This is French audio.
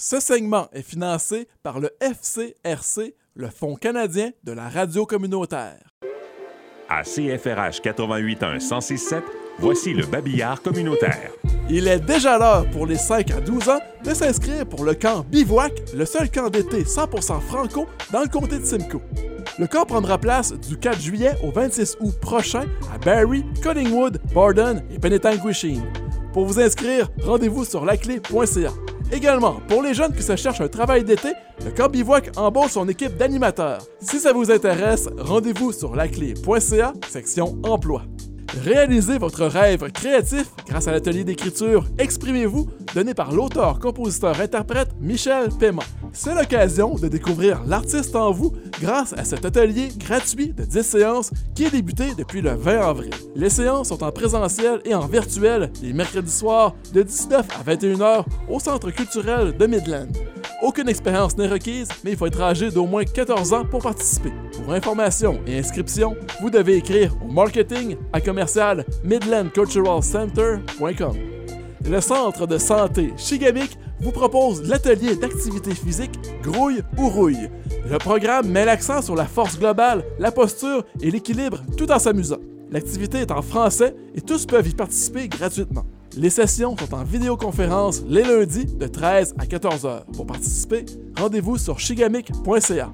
Ce segment est financé par le FCRC, le Fonds canadien de la radio communautaire. À CFRH 881 1067, voici le babillard communautaire. Il est déjà l'heure pour les 5 à 12 ans de s'inscrire pour le camp Bivouac, le seul camp d'été 100% franco dans le comté de Simcoe. Le camp prendra place du 4 juillet au 26 août prochain à Barrie, Collingwood, Borden et Penetanguishene. Pour vous inscrire, rendez-vous sur laclé.ca. Également, pour les jeunes qui se cherchent un travail d'été, le Camp Bivouac embauche son équipe d'animateurs. Si ça vous intéresse, rendez-vous sur laclé.ca, section emploi. Réalisez votre rêve créatif grâce à l'atelier d'écriture Exprimez-vous donné par l'auteur, compositeur, interprète Michel Paiement. C'est l'occasion de découvrir l'artiste en vous grâce à cet atelier gratuit de 10 séances qui est débuté depuis le 20 avril. Les séances sont en présentiel et en virtuel les mercredis soirs de 19 à 21h au Centre culturel de Midland. Aucune expérience n'est requise, mais il faut être âgé d'au moins 14 ans pour participer. Pour information et inscription, vous devez écrire au marketing à commercial midlandculturalcenter.com. Le centre de santé Chigamic vous propose l'atelier d'activité physique Grouille ou Rouille. Le programme met l'accent sur la force globale, la posture et l'équilibre tout en s'amusant. L'activité est en français et tous peuvent y participer gratuitement. Les sessions sont en vidéoconférence les lundis de 13 à 14 heures. Pour participer, rendez-vous sur chigamic.ca.